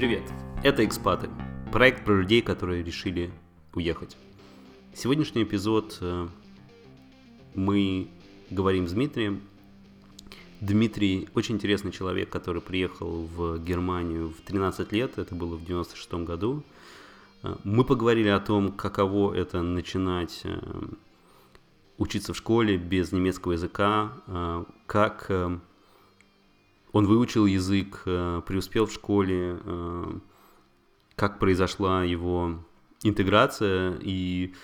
Привет, это «Экспаты», проект про людей, которые решили уехать. Сегодняшний эпизод э, мы говорим с Дмитрием. Дмитрий очень интересный человек, который приехал в Германию в 13 лет, это было в 96 году. Э, мы поговорили о том, каково это начинать э, учиться в школе без немецкого языка, как он выучил язык, э, преуспел в школе, э, как произошла его интеграция и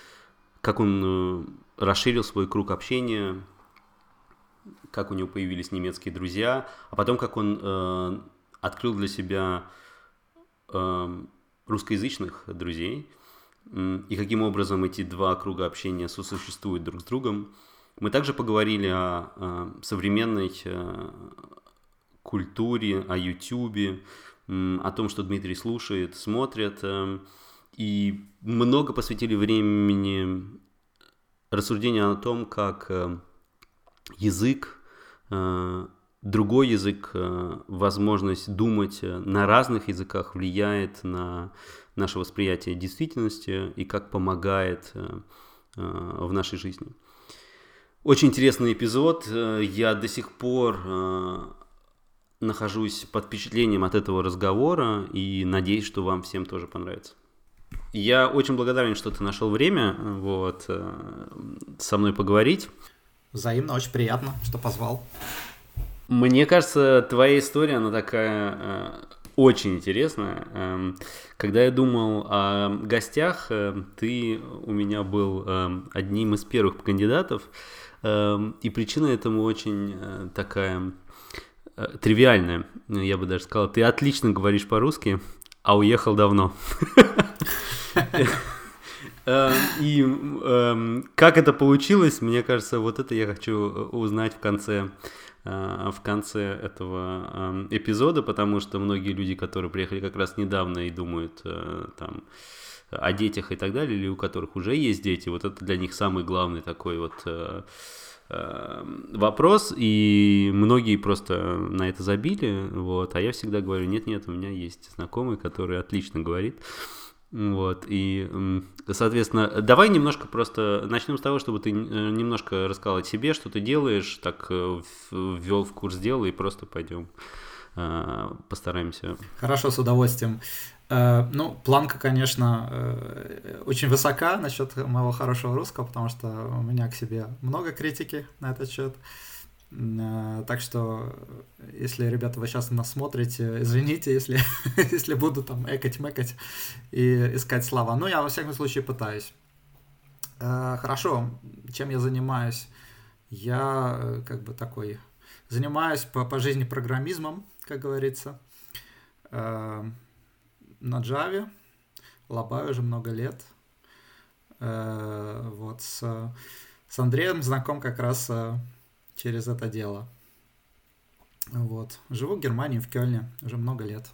как он э, расширил свой круг общения, как у него появились немецкие друзья, а потом как он открыл для себя русскоязычных друзей и каким образом эти два круга общения сосуществуют друг с другом. Мы также поговорили о современной культуре, о Ютубе, о том, что Дмитрий слушает, смотрит. Эм, и много посвятили времени рассуждению о том, как э, язык, э, другой язык, э, возможность думать на разных языках влияет на наше восприятие действительности и как помогает в нашей жизни. Очень интересный эпизод. Я до сих пор нахожусь под впечатлением от этого разговора и надеюсь, что вам всем тоже понравится. Я очень благодарен, что ты нашел время вот, э, со мной поговорить. Взаимно, очень приятно, что позвал. Мне кажется, твоя история, она такая э, очень интересная. Эм, когда я думал о гостях, э, ты у меня был одним из первых кандидатов, эм, и причина этому очень такая тривиальное, я бы даже сказал. Ты отлично говоришь по-русски, а уехал давно. Э, и эм, как это получилось, мне кажется, вот это я хочу узнать в конце э, в конце этого эм, эпизода, потому что многие люди, которые приехали как раз недавно и думают там о детях и так далее, или у которых уже есть дети, вот это для них самый главный такой вот вопрос, и многие просто на это забили, вот, а я всегда говорю, нет-нет, у меня есть знакомый, который отлично говорит, вот, и, соответственно, давай немножко просто начнем с того, чтобы ты э, немножко рассказал о себе, что ты делаешь, так э, ввел в курс дела, и просто пойдем э, постараемся. Хорошо, с удовольствием. Э, ну, планка, конечно, э, очень высока насчет моего хорошего русского, потому что у меня к себе много критики на этот счет. Э, так что, если, ребята, вы сейчас нас смотрите, извините, если, если буду там экать-мекать и искать слова. Но я, во всяком случае, пытаюсь. Хорошо, чем я занимаюсь? Я как бы такой... Занимаюсь по, по жизни программизмом, как говорится на Java, лобаю уже много лет. Э, вот с, с Андреем знаком как раз э, через это дело. Вот. Живу в Германии, в Кёльне уже много лет.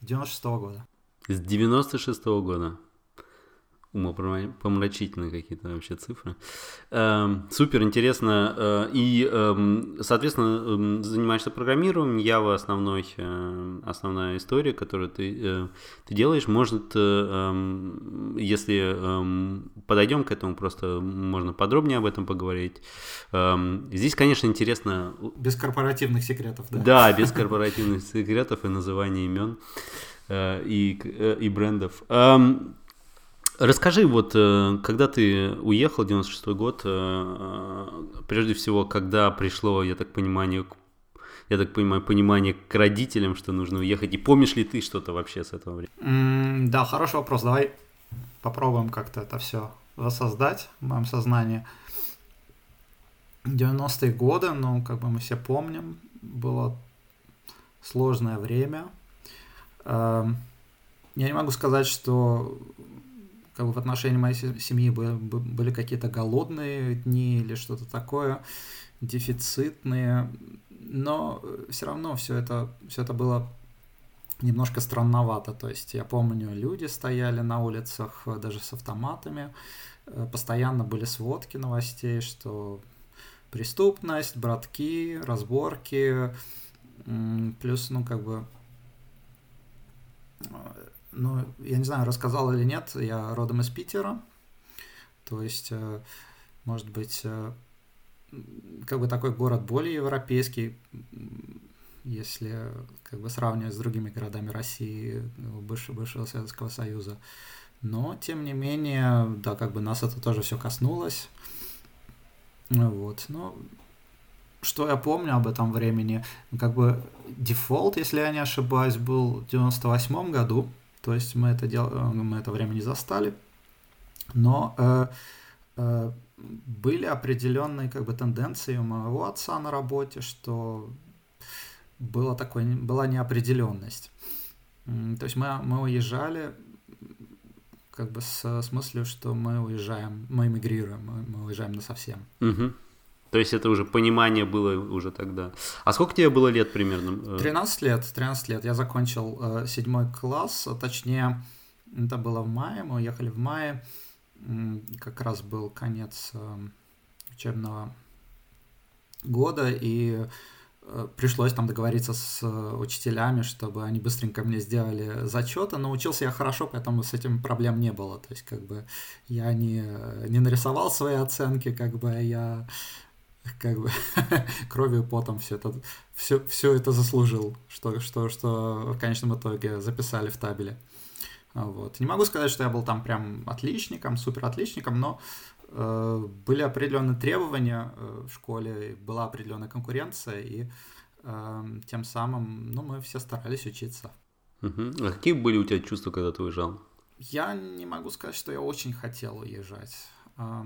С 96 -го года. С 96 -го года умопомрачительные какие-то вообще цифры. Эм, супер интересно. Э, и, эм, соответственно, эм, занимаешься программированием. Java основной, э, основная история, которую ты, э, ты делаешь. Может, если подойдем к этому, просто можно подробнее об этом поговорить. Здесь, конечно, интересно... Без корпоративных секретов, да? Да, без корпоративных секретов и называния имен и, и брендов. Расскажи, вот э, когда ты уехал, 96 год, э, э, прежде всего, когда пришло, я так понимаю, я так понимаю, понимание к родителям, что нужно уехать, и помнишь ли ты что-то вообще с этого времени? Mm, да, хороший вопрос, давай попробуем как-то это все воссоздать в моем сознании. 90-е годы, ну, как бы мы все помним, было сложное время. Эм, я не могу сказать, что как бы в отношении моей семьи были, какие-то голодные дни или что-то такое, дефицитные, но все равно все это, все это было немножко странновато. То есть я помню, люди стояли на улицах даже с автоматами, э, постоянно были сводки новостей, что преступность, братки, разборки, плюс, ну, как бы ну, я не знаю, рассказал или нет, я родом из Питера, то есть, э, может быть, э, как бы такой город более европейский, если как бы сравнивать с другими городами России, бывшего, бывшего Советского Союза. Но, тем не менее, да, как бы нас это тоже все коснулось. Вот, но что я помню об этом времени, как бы дефолт, если я не ошибаюсь, был в 98 году, то есть мы это, дел... мы это время не застали, но э, э, были определенные как бы тенденции у моего отца на работе, что было такое, была неопределенность. То есть мы, мы уезжали как бы с, с мыслью, что мы уезжаем, мы эмигрируем, мы, мы уезжаем на совсем. Угу. То есть это уже понимание было уже тогда. А сколько тебе было лет примерно? 13 лет, 13 лет. Я закончил э, седьмой класс, а точнее, это было в мае, мы уехали в мае, как раз был конец э, учебного года, и э, пришлось там договориться с учителями, чтобы они быстренько мне сделали зачеты. Но учился я хорошо, поэтому с этим проблем не было. То есть, как бы, я не, не нарисовал свои оценки, как бы я как бы кровью потом все это, все, все это заслужил, что, что, что в конечном итоге записали в табеле. Вот. Не могу сказать, что я был там прям отличником, супер отличником, но э, были определенные требования э, в школе, была определенная конкуренция, и э, тем самым, ну, мы все старались учиться. Uh-huh. А какие были у тебя чувства, когда ты уезжал? Я не могу сказать, что я очень хотел уезжать, э,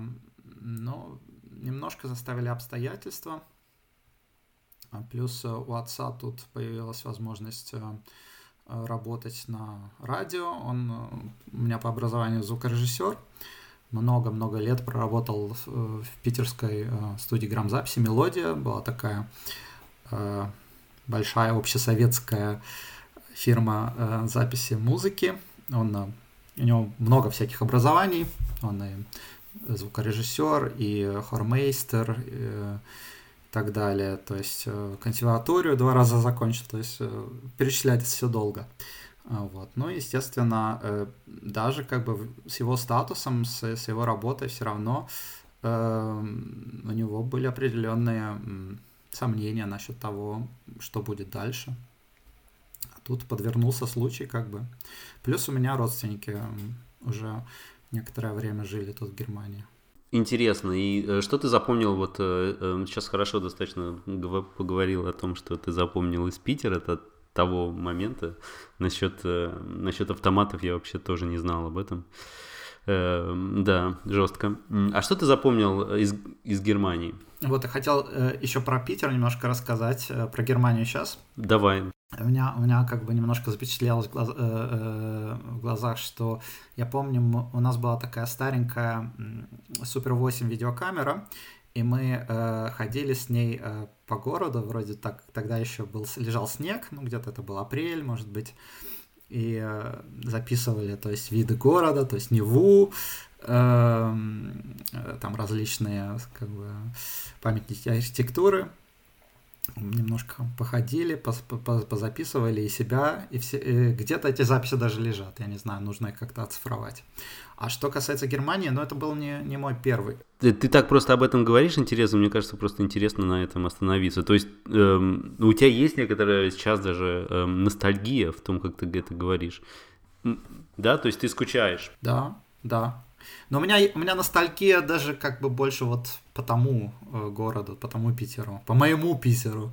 но немножко заставили обстоятельства. А плюс э, у отца тут появилась возможность э, э, работать на радио. Он у меня по образованию звукорежиссер. Много-много лет проработал в питерской студии грамзаписи «Мелодия». Была такая большая общесоветская фирма записи музыки. Он, у него много всяких образований. Он и звукорежиссер и хормейстер и э, так далее. То есть э, консерваторию два раза закончил, то есть э, перечислять все долго. А, вот. Ну, естественно, даже как бы с его статусом, с, с его работой все равно э, у него были определенные сомнения насчет того, что будет дальше. А тут подвернулся случай как бы. Плюс у меня родственники уже некоторое время жили тут в Германии. Интересно. И э, что ты запомнил? Вот э, э, сейчас хорошо достаточно поговорил о том, что ты запомнил из Питера, это того момента. Насчет, насчет автоматов я вообще тоже не знал об этом. Да, жестко. А что ты запомнил из, из Германии? Вот я хотел еще про Питер немножко рассказать, про Германию сейчас. Давай у меня, у меня как бы немножко запечатлелось в, глаз, э, э, в глазах, что я помню, у нас была такая старенькая Супер 8 видеокамера, и мы э, ходили с ней э, по городу, вроде так, тогда еще был, лежал снег, ну где-то это был апрель, может быть, и э, записывали, то есть виды города, то есть Неву, эм, э, там различные как бы памятники архитектуры, немножко походили, позаписывали и себя, и все, и где-то эти записи даже лежат, я не знаю, нужно их как-то оцифровать. А что касается Германии, ну это был не, не мой первый. Ты, ты так просто об этом говоришь, интересно, мне кажется, просто интересно на этом остановиться. То есть эм, у тебя есть некоторая сейчас даже эм, ностальгия в том, как ты это говоришь. Да, то есть ты скучаешь. Да, да, но у меня, у меня ностальгия даже как бы больше вот по тому э, городу, по тому Питеру, по моему Питеру.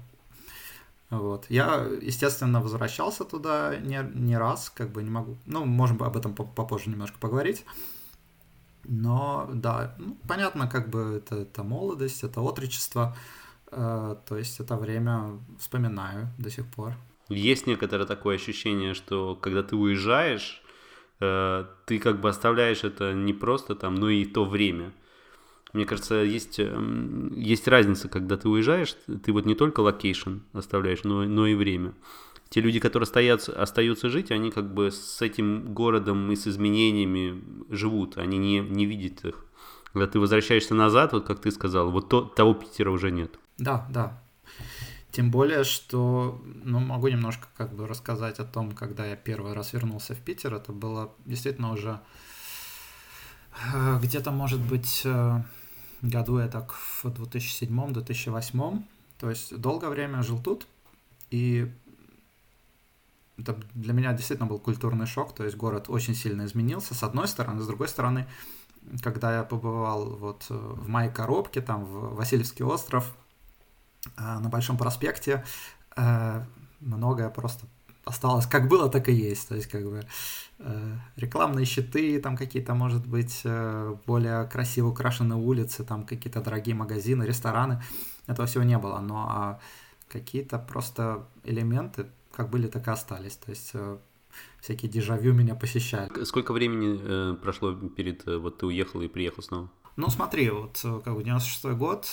Вот. Я, естественно, возвращался туда не, не раз, как бы не могу. Ну, можем об этом попозже немножко поговорить. Но да, ну, понятно, как бы это, это молодость, это отречество. Э, то есть это время вспоминаю до сих пор. Есть некоторое такое ощущение, что когда ты уезжаешь, Э, ты как бы оставляешь это не просто там, но и то время. Мне кажется, есть, эм, есть разница, когда ты уезжаешь, ты вот не только location оставляешь, но, но и время. Те люди, которые остаются, остаются жить, они как бы с этим городом и с изменениями живут, они не, не видят их. Когда ты возвращаешься назад, вот как ты сказал, вот то, того Питера уже нет. Да, да. Тем более, что, ну, могу немножко как бы рассказать о том, когда я первый раз вернулся в Питер. Это было действительно уже э, где-то, может быть, э, году я так в 2007-2008. То есть долгое время жил тут, и это для меня действительно был культурный шок, то есть город очень сильно изменился, с одной стороны, с другой стороны, когда я побывал вот э, в моей коробке, там, в Васильевский остров, а, на Большом проспекте э, многое просто осталось как было, так и есть. То есть, как бы э, рекламные щиты, там какие-то, может быть, э, более красиво украшенные улицы, там какие-то дорогие магазины, рестораны. Этого всего не было. Но а какие-то просто элементы, как были, так и остались. То есть всякие дежавю меня посещали. Сколько времени э, прошло перед, э, вот ты уехал и приехал снова? Ну, смотри, вот как бы 96 год,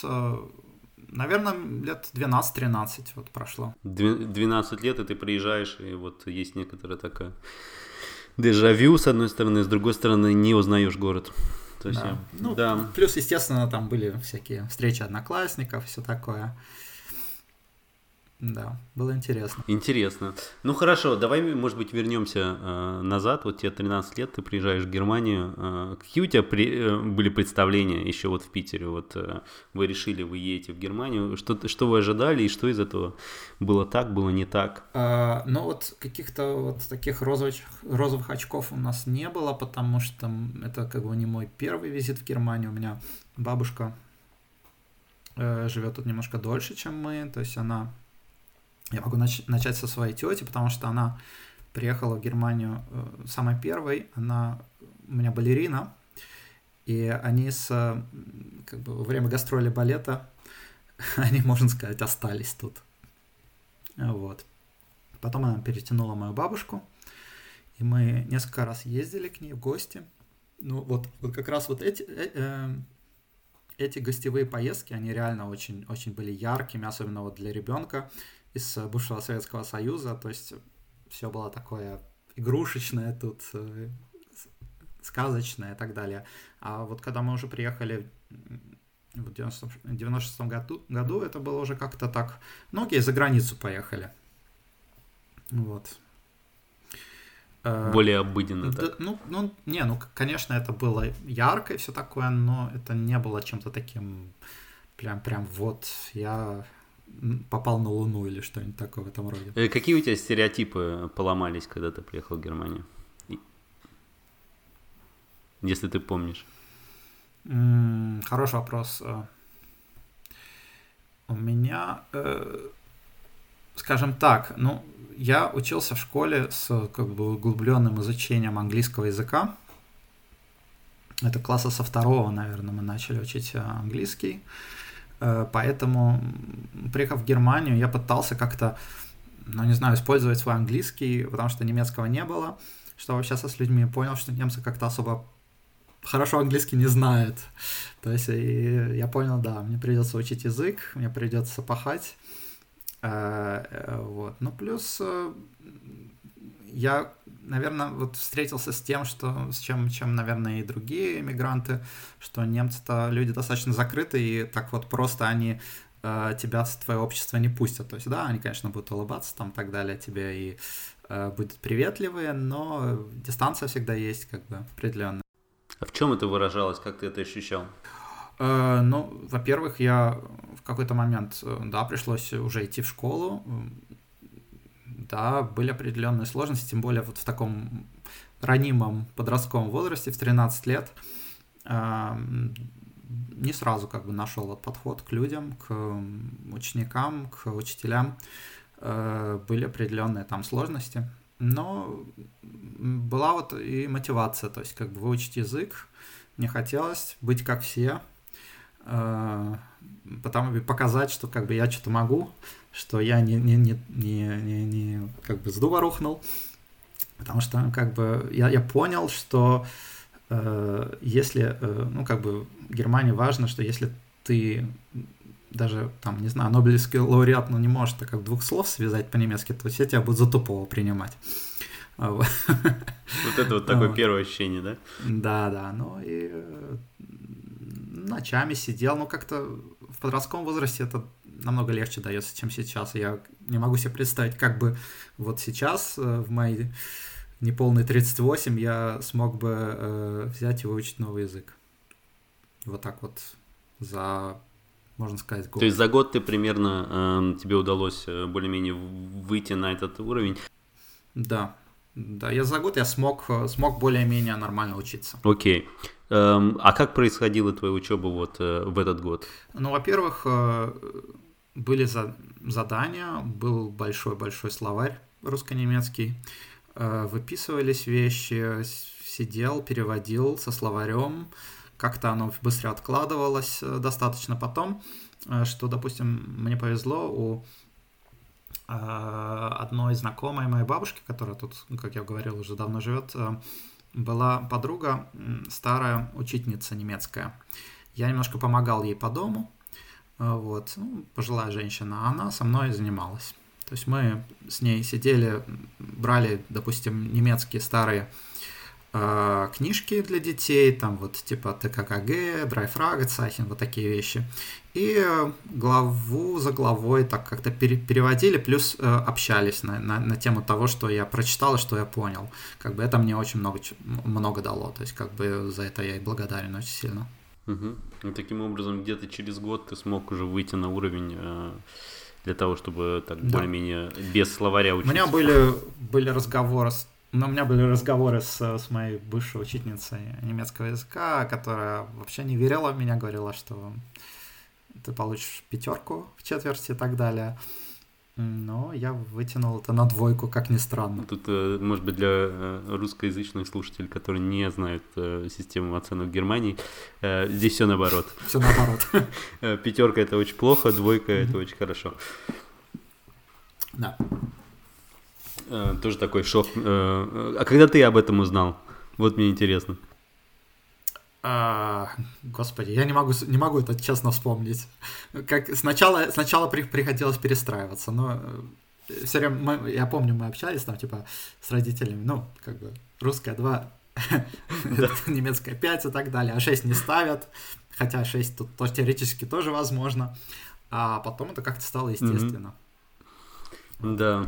Наверное, лет 12-13 вот прошло. 12 лет, и ты приезжаешь, и вот есть некоторая такая дежавю, с одной стороны, с другой стороны, не узнаешь город. То есть, да. Ну, да. Плюс, естественно, там были всякие встречи одноклассников, все такое. Да, было интересно. Интересно. Ну хорошо, давай, может быть, вернемся э, назад. Вот тебе 13 лет, ты приезжаешь в Германию. Э, какие у тебя при, э, были представления еще вот в Питере? Вот э, вы решили, вы едете в Германию. Что, что вы ожидали и что из этого было так, было не так? А, ну вот каких-то вот таких розовых, розовых очков у нас не было, потому что это как бы не мой первый визит в Германию. У меня бабушка э, живет тут немножко дольше, чем мы. То есть она я могу нач- начать со своей тети, потому что она приехала в Германию э, самой первой. Она у меня балерина, и они с как бы во время гастроли балета они, можно сказать, остались тут. Вот. Потом она перетянула мою бабушку, и мы несколько раз ездили к ней в гости. Ну вот, вот как раз вот эти, э, э, эти гостевые поездки, они реально очень, очень были яркими, особенно вот для ребенка из бывшего Советского Союза, то есть все было такое игрушечное тут, э, сказочное и так далее. А вот когда мы уже приехали в 96 году, году, это было уже как-то так, многие за границу поехали. Вот. Э, Более обыденно. Да, так. Ну, ну, не, ну, конечно, это было ярко и все такое, но это не было чем-то таким прям, прям вот я попал на Луну или что-нибудь такое в этом роде. Э, какие у тебя стереотипы поломались, когда ты приехал в Германию? Если ты помнишь. Хороший вопрос. Э, у меня, э, скажем так, ну, я учился в школе с как бы углубленным изучением английского языка. Это класса со второго, наверное, мы начали учить английский. Э, поэтому, приехав в Германию, я пытался как-то, ну, не знаю, использовать свой английский, потому что немецкого не было. Что общаться с людьми, понял, что немцы как-то особо хорошо английский не знают. То есть и я понял, да, мне придется учить язык, мне придется пахать. Э, э, вот. Ну, плюс я, наверное, вот встретился с тем, что с чем, чем, наверное, и другие иммигранты, что немцы-то люди достаточно закрыты, и так вот просто они э, тебя в твое общество не пустят. То есть, да, они, конечно, будут улыбаться там и так далее тебе и э, будут приветливые, но дистанция всегда есть, как бы, определенная. А в чем это выражалось? Как ты это ощущал? Э, ну, во-первых, я в какой-то момент, э, да, пришлось уже идти в школу, да, были определенные сложности, тем более вот в таком ранимом подростковом возрасте, в 13 лет, не сразу как бы нашел вот подход к людям, к ученикам, к учителям. Э, были определенные там сложности, но была вот и мотивация, то есть как бы выучить язык, мне хотелось быть как все, э, потом показать, что как бы я что-то могу, что я не, не, не, не, не, не как бы с дуба рухнул, потому что как бы я, я понял, что э, если, э, ну как бы Германии важно, что если ты даже там, не знаю, Нобелевский лауреат, ну не можешь так как двух слов связать по-немецки, то все тебя будут за тупого принимать. Вот это вот такое первое ощущение, да? Да, да, ну и э, ночами сидел, ну как-то подростковом возрасте это намного легче дается, чем сейчас. Я не могу себе представить, как бы вот сейчас, э, в мои неполные 38, я смог бы э, взять и выучить новый язык. Вот так вот за, можно сказать, год. То есть за год ты примерно, э, тебе удалось э, более-менее выйти на этот уровень? Да, да, я за год я смог, э, смог более-менее нормально учиться. Окей. Эм, а как происходила твоя учеба вот э, в этот год? Ну, во-первых, э, были за, задания, был большой-большой словарь русско-немецкий, э, выписывались вещи, сидел, переводил со словарем, как-то оно быстро откладывалось достаточно потом, что, допустим, мне повезло у одной знакомой моей бабушки, которая тут, как я говорил, уже давно живет, была подруга, старая учительница немецкая. Я немножко помогал ей по дому, э, вот, ну, пожилая женщина, а она со мной занималась. То есть мы с ней сидели, брали, допустим, немецкие старые э, книжки для детей, там вот типа ТККГ, Драйфрагецайхен, вот такие вещи. И главу за главой так как-то пере переводили, плюс э, общались на, на, на тему того, что я прочитал и что я понял. Как бы это мне очень много, много дало, то есть как бы за это я и благодарен очень сильно. Угу. И таким образом где-то через год ты смог уже выйти на уровень э, для того, чтобы так да. более-менее без словаря учиться. У меня были, были разговоры с но у меня были разговоры с, с моей бывшей учительницей немецкого языка, которая вообще не верила в меня, говорила, что ты получишь пятерку в четверти и так далее. Но я вытянул это на двойку, как ни странно. Тут, э, может быть, для э, русскоязычных слушателей, которые не знают э, систему оценок Германии, здесь все наоборот. Все наоборот. Пятерка это очень плохо, двойка это очень хорошо. Да. Э, тоже такой шок. Э, а когда ты об этом узнал? Вот мне интересно. А, господи, я не могу, не могу это честно вспомнить. Как сначала, сначала при, приходилось перестраиваться, но э, все время, мы, я помню, мы общались там, типа, с родителями, ну, как бы, русская 2, немецкая 5 и так далее, а 6 не ставят, хотя 6 тут теоретически тоже возможно, а потом это как-то стало естественно. Да,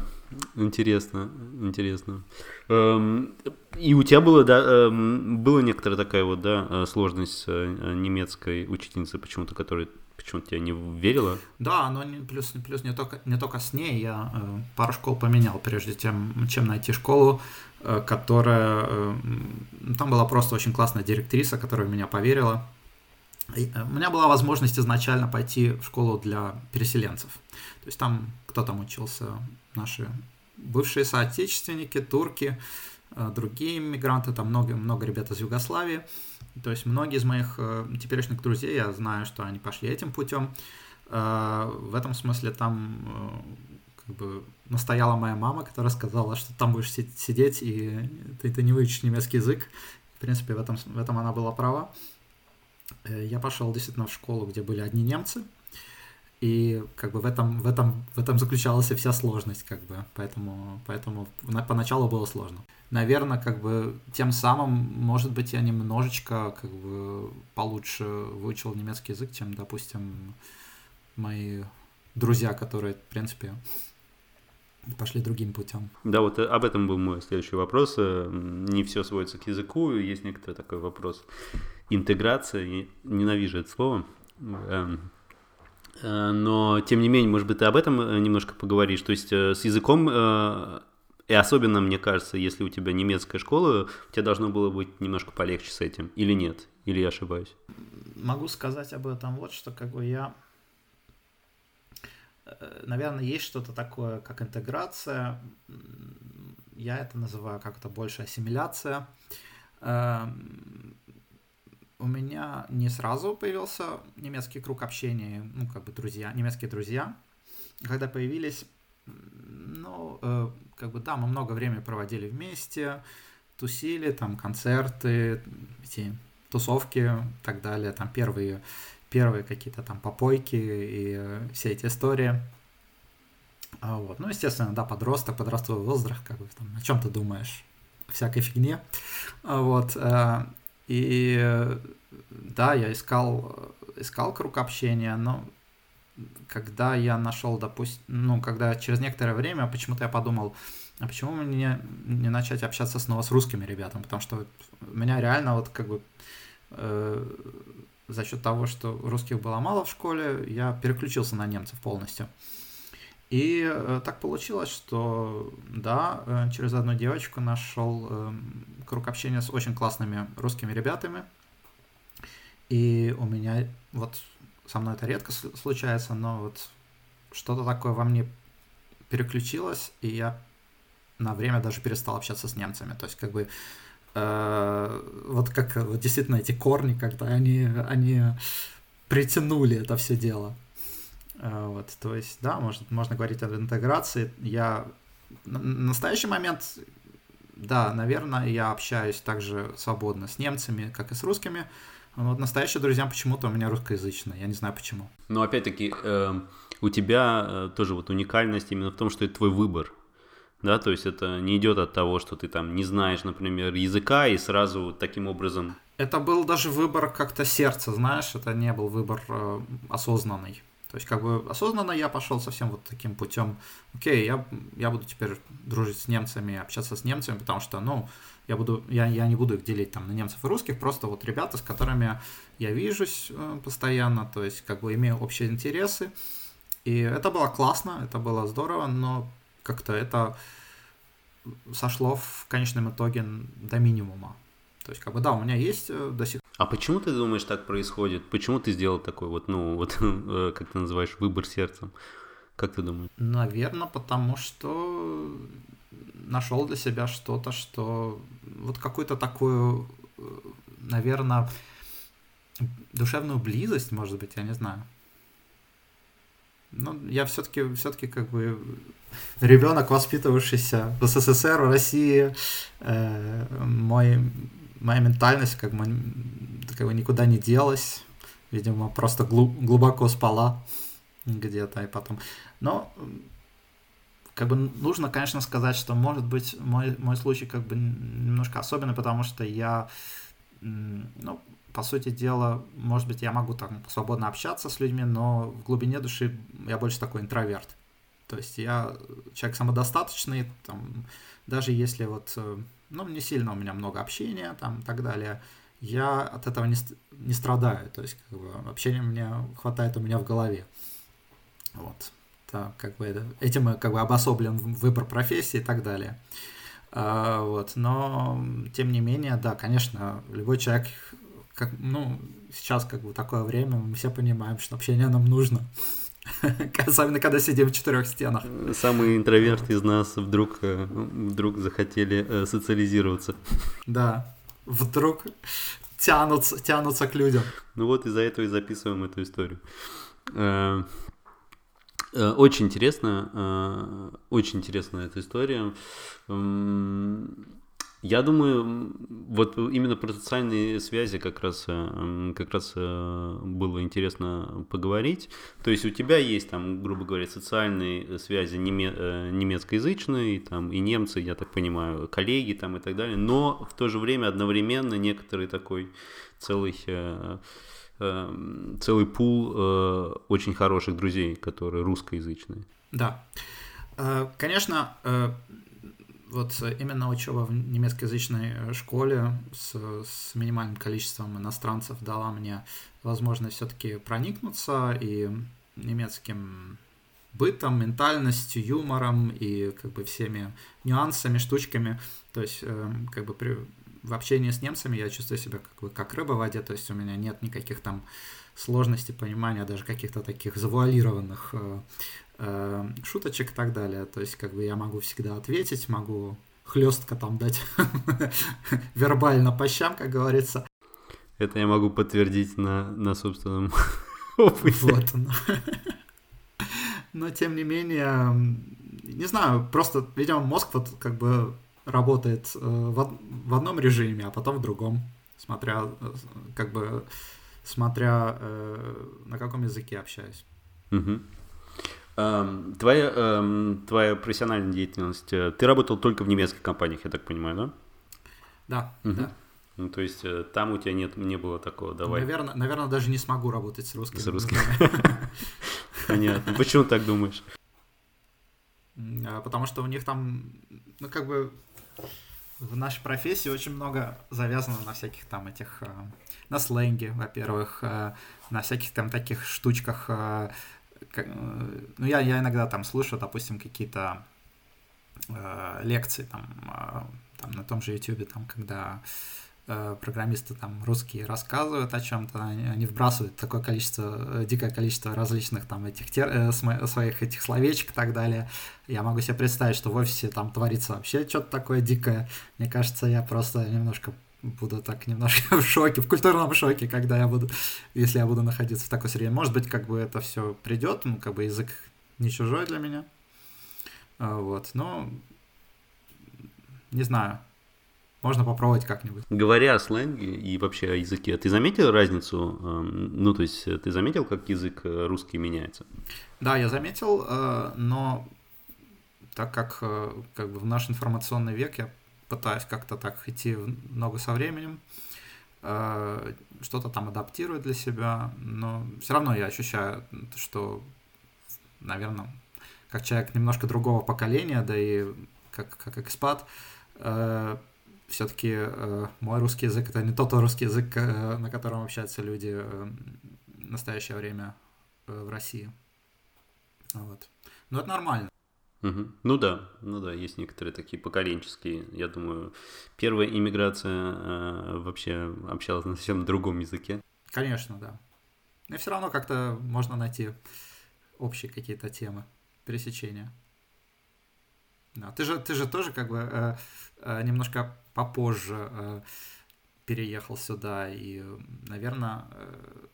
Интересно, интересно. Эм, и у тебя было, да, эм, была некоторая такая вот, да, э, сложность с э, немецкой учительницей почему-то, которая почему-то тебя не верила? Да, но плюс, плюс не, только, не только с ней, я э, пару школ поменял, прежде чем, чем найти школу, которая... Там была просто очень классная директриса, которая меня поверила. Э, у меня была возможность изначально пойти в школу для переселенцев. То есть там кто там учился наши бывшие соотечественники, турки, э, другие иммигранты, там много, много ребят из Югославии. То есть многие из моих э, теперешних друзей, я знаю, что они пошли этим путем. В этом смысле там как бы настояла моя мама, которая сказала, что там будешь сидеть и ты, ты не выучишь немецкий язык. В принципе, в этом, в этом она была права. Я пошел действительно в школу, где были одни немцы, и как бы в этом, в этом, в этом заключалась вся сложность, как бы, поэтому, поэтому поначалу было сложно. Наверное, как бы тем самым, может быть, я немножечко как бы получше выучил немецкий язык, чем, допустим, мои друзья, которые, в принципе, пошли другим путем. Да, вот об этом был мой следующий вопрос. Э, не все сводится к языку, есть некоторый такой вопрос интеграция. Ненавижу это слово. Эм, Э, но, тем не менее, может быть, ты об этом э, немножко поговоришь. То есть э, с языком, и особенно, мне кажется, если у тебя немецкая школа, у тебя должно было быть немножко полегче с этим. Или нет? Или я ошибаюсь? Могу сказать об этом вот, что как бы я... Наверное, есть что-то такое, как интеграция. Я это называю как-то больше ассимиляция эм, у меня не сразу появился немецкий круг общения, ну, как бы друзья, немецкие друзья. Когда появились, ну, э, как бы, да, мы много времени проводили вместе, тусили, там, концерты, эти тусовки и так далее, там, первые, первые какие-то там попойки и э, все эти истории. А вот. Ну, естественно, да, подросток, подростковый возраст, как бы, там, о чем ты думаешь? Всякой фигне. А вот. Э, и да, я искал, искал круг общения, но когда я нашел, допустим, ну, когда через некоторое время почему-то я подумал, а почему мне не начать общаться снова с русскими ребятами? Потому что меня реально вот как бы э, за счет того, что русских было мало в школе, я переключился на немцев полностью. И э, так получилось, что да, э, через одну девочку нашел э, круг общения с очень классными русскими ребятами. И у меня вот со мной это редко случается, но вот что-то такое во мне переключилось, и я на время даже перестал общаться с немцами. То есть как бы э, вот как вот действительно эти корни как-то они они притянули это все дело. Э, вот, то есть, да, может, можно говорить об интеграции. Я на настоящий момент, да, наверное, я общаюсь также свободно с немцами, как и с русскими. Но вот настоящие друзья почему-то у меня русскоязычные, я не знаю почему. Но опять-таки, э, у тебя э, тоже вот уникальность именно в том, что это твой выбор. Да, то есть это не идет от того, что ты там не знаешь, например, языка и сразу таким образом. Это был даже выбор как-то сердца, знаешь, это не был выбор э, осознанный. То есть, как бы осознанно я пошел совсем вот таким путем. Окей, я, я буду теперь дружить с немцами, общаться с немцами, потому что, ну, я буду, я, я не буду их делить там на немцев и русских, просто вот ребята, с которыми я вижусь э, постоянно, то есть, как бы имею общие интересы. И это было классно, это было здорово, но как-то это сошло в конечном итоге до минимума. То есть, как бы, да, у меня есть э, до сих а почему ты думаешь, так происходит? Почему ты сделал такой вот, ну, вот, э, как ты называешь, выбор сердцем? Как ты думаешь? Наверное, потому что нашел для себя что-то, что вот какую-то такую, э, наверное, душевную близость, может быть, я не знаю. Ну, я все-таки, все-таки как бы ребенок, воспитывавшийся в СССР, в России, э, мой моя ментальность как бы, как бы никуда не делась. Видимо, просто глуб, глубоко спала где-то и потом. Но как бы нужно, конечно, сказать, что может быть мой, мой случай как бы немножко особенный, потому что я, ну, по сути дела, может быть, я могу там свободно общаться с людьми, но в глубине души я больше такой интроверт. То есть я человек самодостаточный, там, даже если вот э, ну, не сильно у меня много общения там и так далее, я от этого не, не страдаю, то есть как бы, общения мне хватает у меня в голове. Вот. Так, как бы это, этим как бы обособлен выбор профессии и так далее. А, вот, но тем не менее, да, конечно, любой человек, как, ну, сейчас как бы такое время, мы все понимаем, что общение нам нужно. Особенно, когда сидим в четырех стенах. Самые интроверты из нас вдруг, э, вдруг захотели э, социализироваться. Да, вдруг тянутся, тянутся к людям. Ну вот из-за этого и записываем эту историю. Э, очень интересно, очень интересная эта история. Я думаю, вот именно про социальные связи как раз, э, как раз э, было интересно поговорить. То есть у тебя есть там, грубо говоря, социальные связи э, немецкоязычные, там и немцы, я так понимаю, коллеги там и так далее, но в то же время одновременно некоторый такой целый целый пул очень хороших друзей, которые русскоязычные. Да. Конечно, вот именно учеба в немецкоязычной э, школе с, с минимальным количеством иностранцев дала мне возможность все-таки проникнуться и немецким бытом, ментальностью, юмором и как бы всеми нюансами, штучками. То есть э, как бы при, в общении с немцами я чувствую себя как бы как рыба в воде, то есть у меня нет никаких там сложностей понимания, даже каких-то таких завуалированных э, шуточек и так далее. То есть, как бы я могу всегда ответить, могу хлестко там дать вербально по щам, как говорится. Это я могу подтвердить на, на собственном опыте. Вот оно. Но тем не менее, не знаю, просто, видимо, мозг вот как бы работает э, в, в одном режиме, а потом в другом, смотря э, как бы смотря на каком языке общаюсь. Угу. Эм, твоя, эм, твоя профессиональная деятельность, э, ты работал только в немецких компаниях, я так понимаю, да? Да, угу. да. Ну, то есть э, там у тебя нет, не было такого, давай. Наверное, наверное, даже не смогу работать с русскими. С русскими. Понятно. Почему так думаешь? А, потому что у них там, ну, как бы, в нашей профессии очень много завязано на всяких там этих, э, на сленге, во-первых, на всяких там таких штучках. Э, ну, я, я иногда там слушаю, допустим, какие-то лекции там, там на том же YouTube, там, когда Э, программисты там русские рассказывают о чем-то, они, они вбрасывают такое количество, э, дикое количество различных там этих тер, э, своих этих словечек и так далее. Я могу себе представить, что в офисе там творится вообще что-то такое дикое. Мне кажется, я просто немножко буду так немножко в шоке, в культурном шоке, когда я буду, если я буду находиться в такой среде. Может быть, как бы это все придет, ну, как бы язык не чужой для меня. А, вот, но не знаю, можно попробовать как-нибудь. Говоря о сленге и вообще о языке, ты заметил разницу? Эм, ну, то есть, ты заметил, как язык э, русский меняется? Да, я заметил, э, но так как э, как бы в наш информационный век я пытаюсь как-то так идти в ногу со временем, что-то там адаптирую для себя, но все равно я ощущаю, что, наверное, как человек немножко другого поколения, да и как, как экспат, все-таки э, мой русский язык это не тот русский язык, э, на котором общаются люди э, в настоящее время э, в России. Вот. Но это нормально. Угу. Ну да, ну да, есть некоторые такие поколенческие. Я думаю, первая иммиграция э, вообще общалась на совсем другом языке. Конечно, да. Но все равно как-то можно найти общие какие-то темы пересечения. Да. Ты же, ты же тоже как бы э, э, немножко попозже э, переехал сюда, и, наверное, э,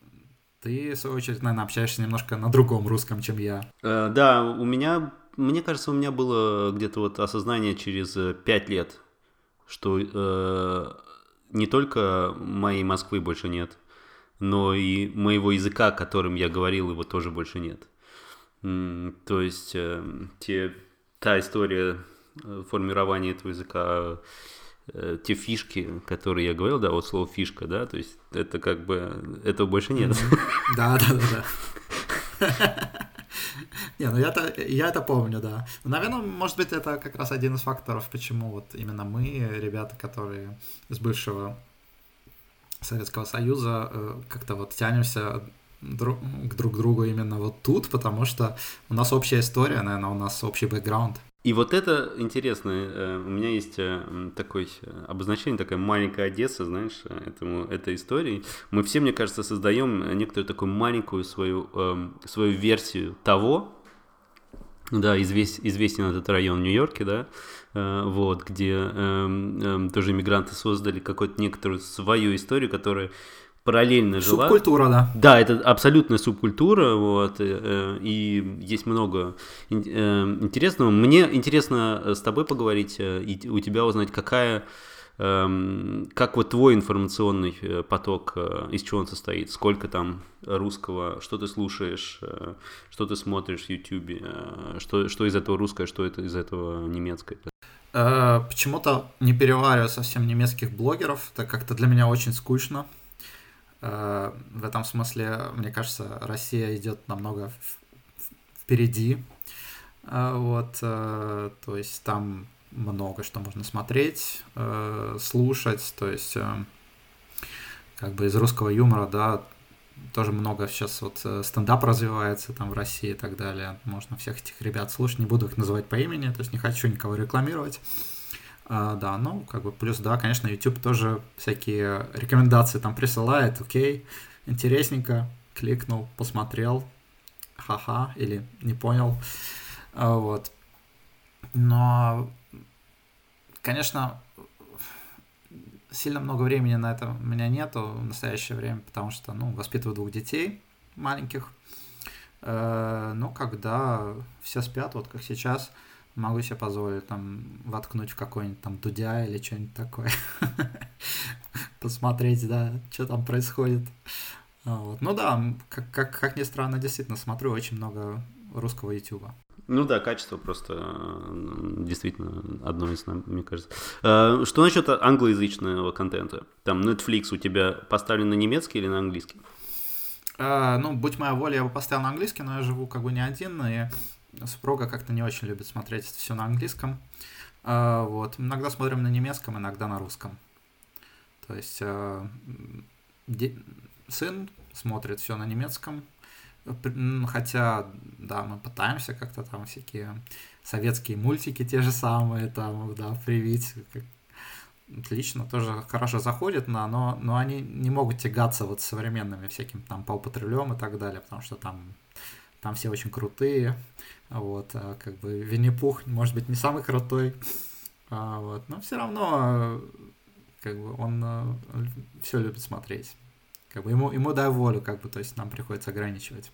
ты, в свою очередь, наверное, общаешься немножко на другом русском, чем я. Э, да, у меня, мне кажется, у меня было где-то вот осознание через э, пять лет, что э, не только моей Москвы больше нет, но и моего языка, которым я говорил, его тоже больше нет. То есть э, те, та история э, формирования этого языка Э, те фишки, которые я говорил, да, вот слово фишка, да, то есть это как бы, этого больше нет. Да, да, да, да. Не, ну я-то, я это помню, да. Наверное, может быть, это как раз один из факторов, почему вот именно мы, ребята, которые из бывшего Советского Союза, э, как-то вот тянемся друг, к друг другу именно вот тут, потому что у нас общая история, наверное, у нас общий бэкграунд. И вот это интересно. Э, у меня есть э, такое э, обозначение, такая маленькая Одесса, знаешь, этому, этой истории. Мы все, мне кажется, создаем некоторую такую маленькую свою, эм, свою версию того, да, извест, известен этот район в Нью-Йорке, да, вот, где эм, эм, тоже иммигранты создали какую-то некоторую свою историю, которая параллельно жила. Субкультура, да. Да, это абсолютная субкультура, вот, э, и есть много э, интересного. Мне интересно с тобой поговорить э, и у тебя узнать, какая эм, как вот твой информационный поток, из чего он состоит, сколько там русского, что ты слушаешь, что ты смотришь в YouTube, что, что из этого русское, что это из этого немецкое? Почему-то не перевариваю совсем немецких блогеров, это как-то для меня очень скучно. Э, в этом смысле, мне кажется, Россия идет намного впереди. Э, вот, э, то есть там много что можно смотреть, слушать, то есть как бы из русского юмора, да, тоже много сейчас вот стендап развивается там в России и так далее. Можно всех этих ребят слушать, не буду их называть по имени, то есть не хочу никого рекламировать. А, да, ну, как бы плюс, да, конечно, YouTube тоже всякие рекомендации там присылает, окей, интересненько, кликнул, посмотрел, ха-ха, или не понял, а, вот. Но, конечно, сильно много времени на это у меня нету в настоящее время, потому что, ну, воспитываю двух детей маленьких, э, ну, когда все спят, вот как сейчас, могу себе позволить там воткнуть в какой-нибудь там Дудя или что-нибудь такое. Посмотреть, да, что там происходит. А, вот. Ну да, как, как, как ни странно, действительно смотрю очень много русского ютуба. Ну да, качество просто действительно одно из, мне кажется. А, что насчет англоязычного контента? Там Netflix у тебя поставлен на немецкий или на английский? Э, ну, будь моя воля, я бы поставил на английский, но я живу как бы не один, и супруга как-то не очень любит смотреть все на английском. Э, вот. Иногда смотрим на немецком, иногда на русском. То есть э, сын смотрит все на немецком, хотя, да, мы пытаемся как-то там всякие советские мультики те же самые, там, да, привить, отлично, тоже хорошо заходит, но, но, но они не могут тягаться вот современными всяким там полпатрулем и так далее, потому что там, там все очень крутые, вот, а как бы Винни-Пух, может быть, не самый крутой, а, вот, но все равно, как бы, он, он все любит смотреть, как бы ему, ему дай волю, как бы, то есть нам приходится ограничивать.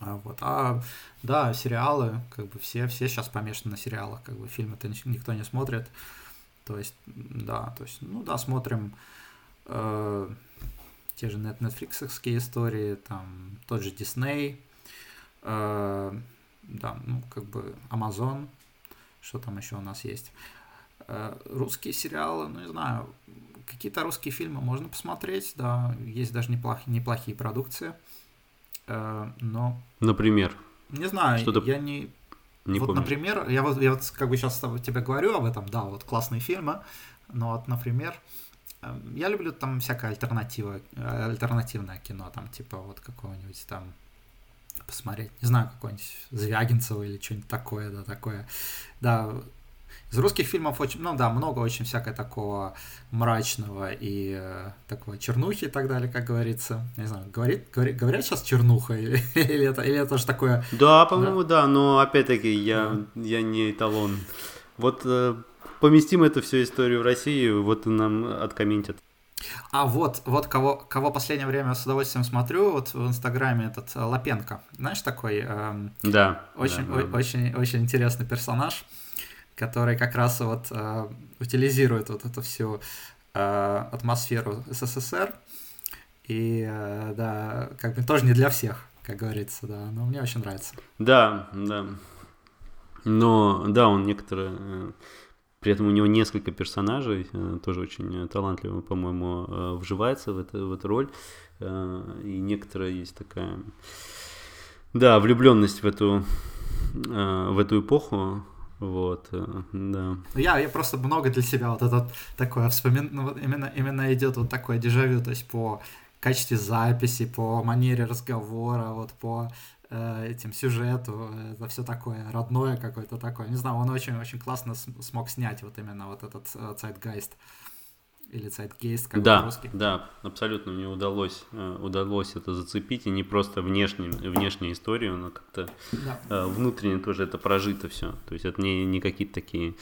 А, вот. А, да, сериалы, как бы все, все сейчас помешаны на сериалах, как бы фильмы-то никто не смотрит. То есть, да, то есть, ну да, смотрим э, те же Netflixские истории, там тот же Disney, да, ну как бы Amazon, что там еще у нас есть. Э, русские сериалы, ну не знаю, какие-то русские фильмы можно посмотреть, да, есть даже неплохие, неплохие продукции, э, но... Например? Не знаю, что я не не вот, помнишь. например, я вот, я вот как бы сейчас тебе говорю об этом, да, вот классные фильмы, но вот, например, я люблю там всякое альтернатива, э, альтернативное кино, там, типа вот какого-нибудь там посмотреть, не знаю, какой-нибудь Звягинцева или что-нибудь такое, да, такое. Да, из русских фильмов очень, ну да, много очень всякого такого мрачного и э, такого чернухи и так далее, как говорится. Не знаю, говорит, говорит, говорят сейчас чернуха или, или, это, или это же такое... Да, по-моему, да, да но опять-таки я, я не эталон. Вот э, поместим эту всю историю в Россию, вот нам откомментят. А вот, вот кого, кого последнее время с удовольствием смотрю, вот в Инстаграме этот э, Лапенко, знаешь такой? Эм, да. Очень, да, да. очень, очень интересный персонаж который как раз вот э, утилизирует вот эту всю э, атмосферу СССР. И э, да, как бы тоже не для всех, как говорится, да, но мне очень нравится. Да, да. Но да, он некоторые... Э, при этом у него несколько персонажей, э, тоже очень талантливо, по-моему, э, вживается в, это, в эту роль. И некоторая есть такая, да, влюбленность в эту, в эту эпоху, вот, э, да. Я, я просто много для себя вот это такое вспомин... Ну, вот именно, именно идет вот такое дежавю, то есть по качестве записи, по манере разговора, вот по э, этим сюжету, это все такое родное какое-то такое. Не знаю, он очень-очень классно смог снять вот именно вот этот э, Zeitgeist. Э, или Zeitgeist, как да, по-русски. Да, абсолютно мне удалось, э, удалось это зацепить, и не просто внешне, внешнюю историю, но как-то да. Э, внутренне тоже это прожито все. То есть это не, не какие-то такие,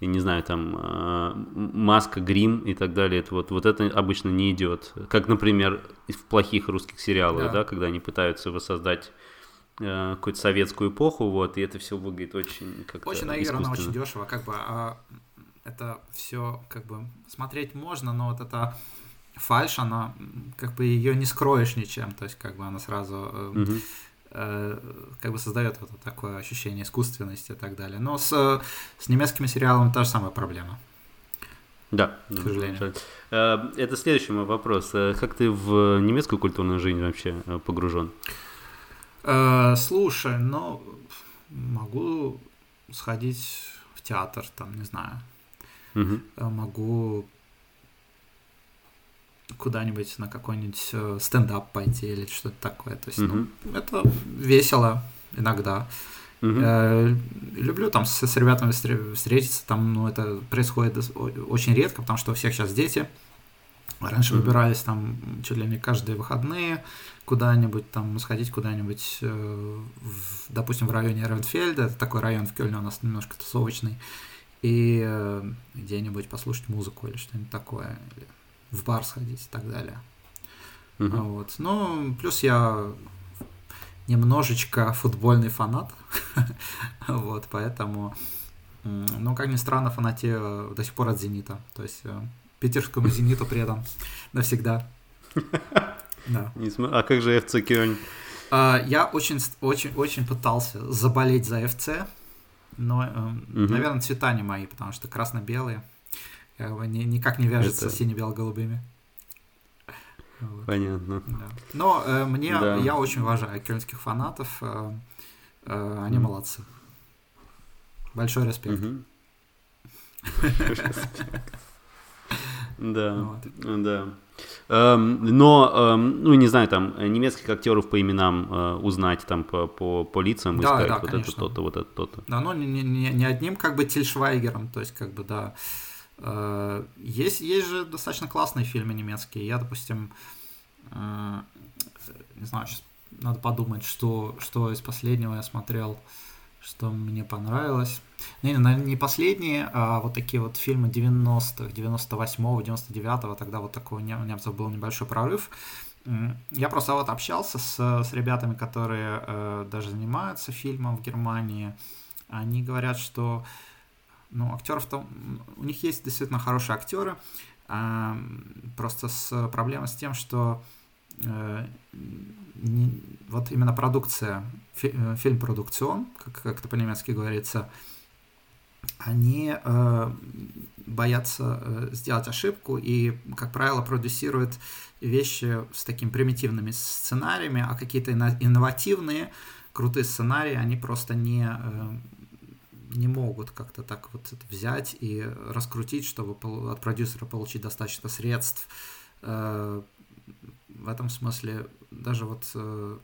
я не знаю, там э, маска, грим и так далее. Это вот, вот это обычно не идет. Как, например, в плохих русских сериалах, да, да когда они пытаются воссоздать какую-то советскую эпоху, вот, и это все выглядит очень как-то Очень наиграно, очень дешево, как бы, а это все как бы смотреть можно, но вот эта фальш, она как бы ее не скроешь ничем, то есть как бы она сразу mm-hmm. э, как бы создает вот такое ощущение искусственности и так далее. Но с, с немецкими сериалами та же самая проблема. Да, к сожалению. Э, это следующий мой вопрос. Э, как ты в немецкую культурную жизнь вообще э, погружен? Слушай, ну могу сходить в театр, там, не знаю, угу. могу куда-нибудь на какой-нибудь э, стендап пойти или что-то такое. То есть, угу. ну, это весело иногда. Угу. Э, люблю там с, с ребятами встретиться, там, ну, это происходит очень редко, потому что у всех сейчас дети. Раньше угу. выбирались там чуть ли не каждые выходные куда-нибудь там сходить куда-нибудь, э, в, допустим, в районе Ренфельда, это такой район в Кёльне у нас немножко тусовочный, и э, где-нибудь послушать музыку или что-нибудь такое, или в бар сходить и так далее. Uh-huh. Вот. Ну, плюс я немножечко футбольный фанат, вот, поэтому, ну, как ни странно, фанатею до сих пор от «Зенита», то есть э, питерскому «Зениту» предан навсегда. Да. А как же ФЦ Кёльн? А, я очень, очень, очень пытался заболеть за ФЦ, но, э, угу. наверное, цвета не мои, потому что красно-белые как бы, ни, никак не вяжется Это... с сине-бело-голубыми. Вот. Понятно. Да. Но э, мне, да. я очень уважаю кельнских фанатов, э, э, они mm. молодцы. Большой респект. Да, да. Эм, но, эм, ну, не знаю, там, немецких актеров по именам э, узнать, там, по, по, по лицам да, искать, да, вот конечно. это то-то, вот это то-то. Да, ну, не, не, не одним, как бы, Тильшвайгером, то есть, как бы, да. Э, есть, есть же достаточно классные фильмы немецкие. Я, допустим, э, не знаю, сейчас надо подумать, что, что из последнего я смотрел, что мне понравилось. Не, наверное, не последние, а вот такие вот фильмы 90-х, 98-го, 99-го, тогда вот такой у немцев был небольшой прорыв. Я просто вот общался с, с ребятами, которые э, даже занимаются фильмом в Германии. Они говорят, что ну, актеров там, у них есть действительно хорошие актеры, э, просто с проблема с тем, что вот именно продукция, э, фильм-продукцион, как, как это по-немецки говорится, они э, боятся э, сделать ошибку и, как правило, продюсируют вещи с такими примитивными сценариями, а какие-то инновативные, крутые сценарии они просто не, э, не могут как-то так вот взять и раскрутить, чтобы от продюсера получить достаточно средств. Э, в этом смысле даже вот э,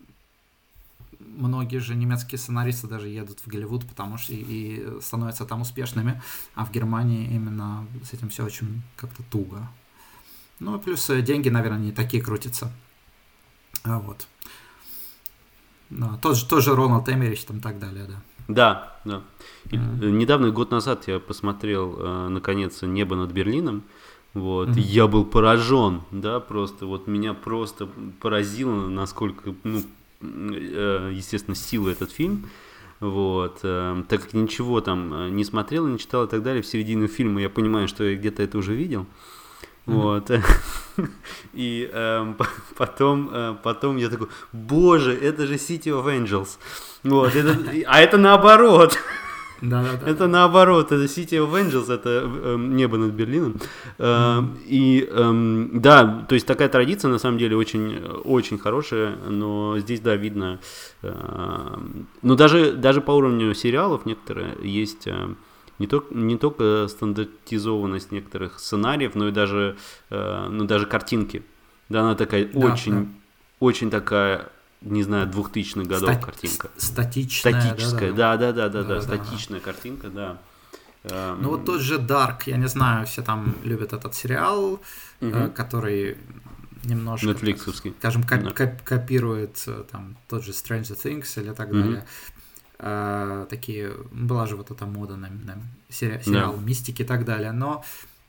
многие же немецкие сценаристы даже едут в Голливуд, потому что и, и становятся там успешными, а в Германии именно с этим все очень как-то туго. Ну, плюс э, деньги, наверное, не такие крутятся. А вот. Да, тот же, тоже Рональд Эмерич там и так далее, да. Да, да. Mm-hmm. Недавно, год назад, я посмотрел, наконец, «Небо над Берлином», вот, mm-hmm. я был поражен, да, просто, вот меня просто поразило, насколько, ну, Э, естественно, силы этот фильм. Вот, э, так как ничего там э, не смотрел, не читал и так далее, в середину фильма я понимаю, что я где-то это уже видел. Вот. И э, потом, э, потом я такой, боже, это же City of Angels. Вот, это, а это наоборот. Да, да, да. Это наоборот, это City of Angels, это э, небо над Берлином. Э, mm. И э, да, то есть такая традиция на самом деле очень, очень хорошая, но здесь, да, видно, э, ну даже, даже по уровню сериалов некоторые есть... Э, не только, не только стандартизованность некоторых сценариев, но и даже, э, ну, даже картинки. Да, она такая да, очень, да. очень такая не знаю, 2000-х годов Стат- картинка. Статичная. Статическая, да, да, да, да, да, да, статичная картинка, да. Эм, ну вот тот же Dark, я не знаю, все там любят этот сериал, угу. который немножко, Netflixовский. скажем, коп- да. коп- копирует э, там тот же Stranger Things или так далее. А, такие, была же вот эта мода на, на сери- сериал да. мистики и так далее, но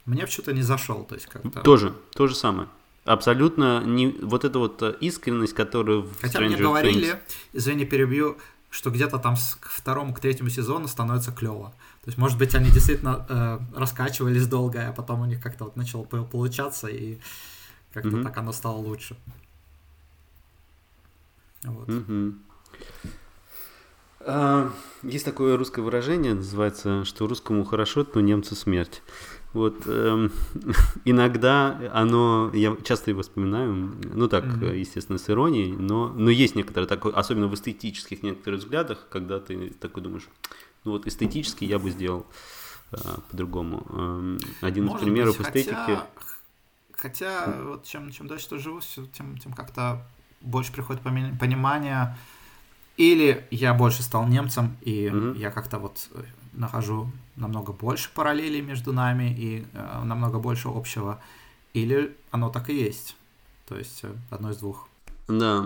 мне почему-то не зашел, то есть как-то. Тоже, то же самое абсолютно не вот эта вот э, искренность, которую в Хотя Stranger мне говорили, Things... извини, перебью, что где-то там к второму, к третьему сезону становится клево. То есть, может быть, они действительно э, раскачивались долго, а потом у них как-то вот начало получаться, и как-то mm-hmm. так оно стало лучше. Вот. Mm-hmm. А, есть такое русское выражение, называется, что русскому хорошо, но немцу смерть. Вот эм, иногда оно, я часто его вспоминаю, ну так, mm-hmm. естественно, с иронией, но, но есть некоторые такой, особенно в эстетических некоторых взглядах, когда ты такой думаешь, ну вот эстетически я бы сделал э, по-другому. Эм, один Может из примеров быть, эстетики. Хотя, хотя вот чем, чем дальше ты живу, тем, тем как-то больше приходит понимание, или я больше стал немцем, и mm-hmm. я как-то вот э, нахожу намного больше параллелей между нами и э, намного больше общего, или оно так и есть. То есть э, одно из двух. Да.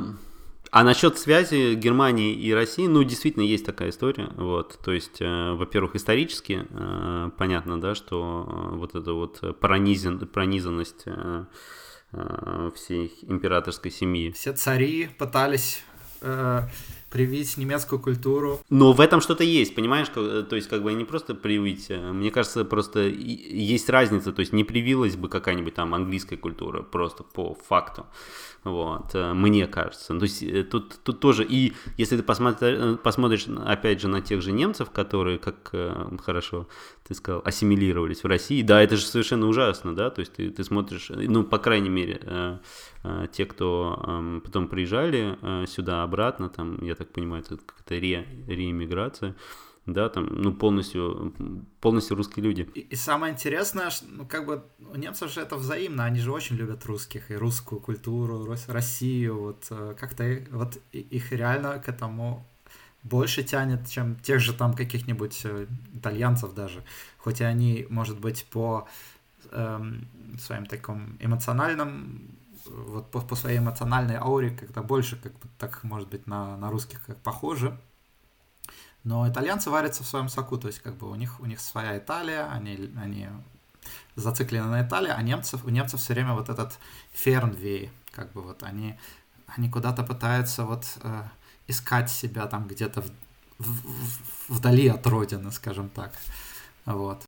А насчет связи Германии и России, ну, действительно, есть такая история. Вот, то есть, э, во-первых, исторически э, понятно, да, что э, вот эта вот пронизан, пронизанность э, э, всей императорской семьи. Все цари пытались э, привить немецкую культуру. Но в этом что-то есть, понимаешь? То есть, как бы не просто привить. Э, мне кажется, просто есть разница. То есть, не привилась бы какая-нибудь там английская культура просто по факту. Вот, э, мне кажется. То есть э, тут, тут тоже, и если ты посмотри, посмотришь, опять же, на тех же немцев, которые, как хорошо ты сказал, ассимилировались в России, да, это же совершенно ужасно, да, то есть ты, ты смотришь, ну, по крайней мере, Э, те, кто эм, потом приезжали э, сюда обратно, там, я так понимаю, это какая-то ре, реиммиграция, да, там, ну, полностью, полностью русские люди. И, и самое интересное, что, ну, как бы, у немцев же это взаимно, они же очень любят русских, и русскую культуру, Россию, вот, э, как-то, вот, их реально к этому больше тянет, чем тех же там каких-нибудь итальянцев даже, хоть и они, может быть, по эм, своим таком эмоциональном вот по, по своей эмоциональной ауре как-то больше, как бы так, может быть, на, на русских как похоже. Но итальянцы варятся в своем соку, то есть как бы у них, у них своя Италия, они, они зациклены на Италии, а немцев, у немцев все время вот этот фернвей, как бы вот они, они куда-то пытаются вот э, искать себя там где-то в, в, вдали от родины, скажем так. Вот.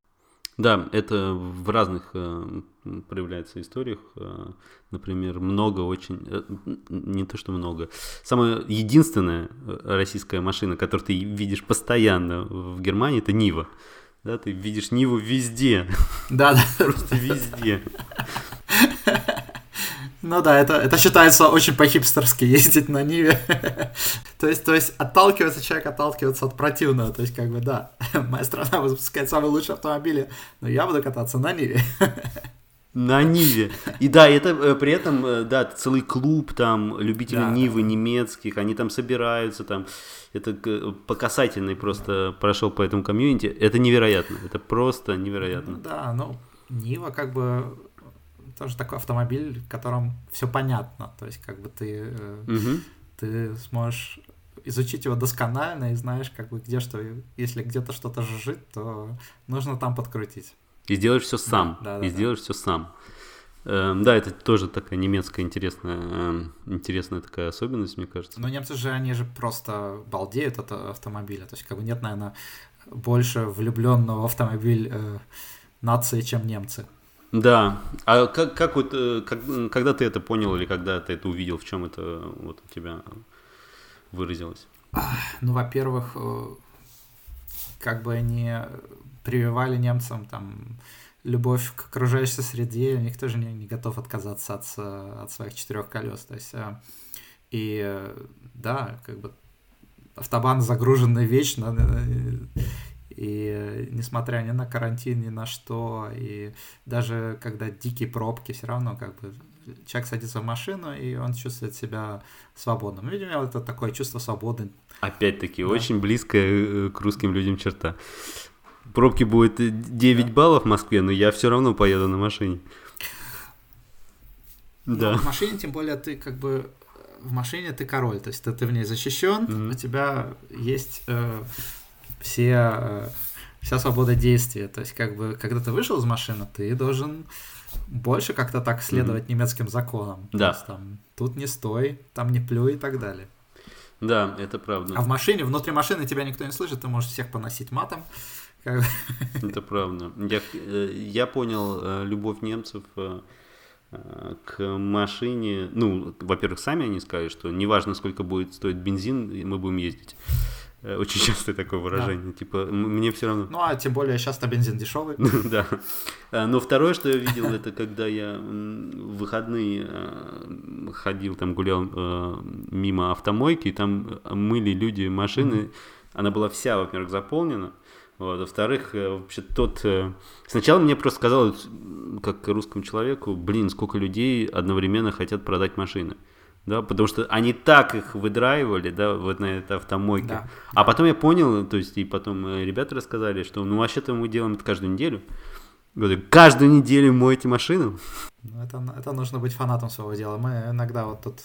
Да, это в разных э, проявляется историях. Э, например, много очень, э, не то что много, самая единственная э, российская машина, которую ты видишь постоянно в Германии, это Нива. Да, ты видишь Ниву везде. Да, да. Просто везде. Ну да, это, это считается очень по-хипстерски ездить на Ниве. то, есть, то есть отталкивается человек, отталкивается от противного. То есть, как бы, да, моя страна выпускает самые лучшие автомобили, но я буду кататься на Ниве. На Ниве. И да, это э, при этом, э, да, целый клуб там любителей да, Нивы да. немецких, они там собираются там. Это по касательной просто прошел по этому комьюнити. Это невероятно, это просто невероятно. Да, ну, Нива как бы тоже такой автомобиль, в котором все понятно. То есть, как бы ты, угу. ты сможешь изучить его досконально и знаешь, как бы где что, если где-то что-то жужжит, то нужно там подкрутить. И сделаешь все сам. Да, да, и да, сделаешь да. все сам. Эм, да, это тоже такая немецкая интересная, эм, интересная такая особенность, мне кажется. Но немцы же, они же просто балдеют от автомобиля. То есть, как бы нет, наверное, больше влюбленного в автомобиль э, нации, чем немцы. Да. А как, как вот, э, как, когда ты это понял или когда ты это увидел, в чем это вот у тебя выразилось? Ну, во-первых, э, как бы они прививали немцам там любовь к окружающей среде, никто же не, не готов отказаться от, от своих четырех колес. То есть, э, и э, да, как бы автобан загруженный вечно, э, и несмотря ни на карантин, ни на что, и даже когда дикие пробки, все равно как бы человек садится в машину, и он чувствует себя свободным. Видимо, это такое чувство свободы. Опять-таки, да. очень близкая к русским людям черта пробки будет 9 да. баллов в Москве, но я все равно поеду на машине. Ну, да. В машине, тем более, ты как бы в машине ты король, то есть ты, ты в ней защищен, mm-hmm. у тебя есть э, все э, вся свобода действия, то есть как бы когда ты вышел из машины, ты должен больше как-то так следовать mm-hmm. немецким законам. Да. То есть, там, тут не стой, там не плюй и так далее. Да, это правда. А в машине, внутри машины тебя никто не слышит, ты можешь всех поносить матом. Это правда. Я, э, я понял э, любовь немцев к машине. Ну, во-первых, сами они сказали, что неважно, сколько будет стоить бензин, мы будем ездить. Очень часто такое выражение. Да. Типа, мне все равно. Ну, а тем более сейчас-то бензин дешевый. да. Но второе, что я видел, это когда я в выходные ходил, там гулял мимо автомойки, и там мыли люди машины. Она была вся, во-первых, заполнена. Вот. Во-вторых, э, вообще тот... Э, сначала мне просто казалось, как русскому человеку, блин, сколько людей одновременно хотят продать машины. Да, потому что они так их выдраивали, да, вот на этой автомойке. Да. А потом я понял, то есть, и потом э, ребята рассказали, что, ну, вообще-то мы делаем это каждую неделю. Говорю, каждую неделю моете машину? Ну, это, это нужно быть фанатом своего дела. Мы иногда вот тут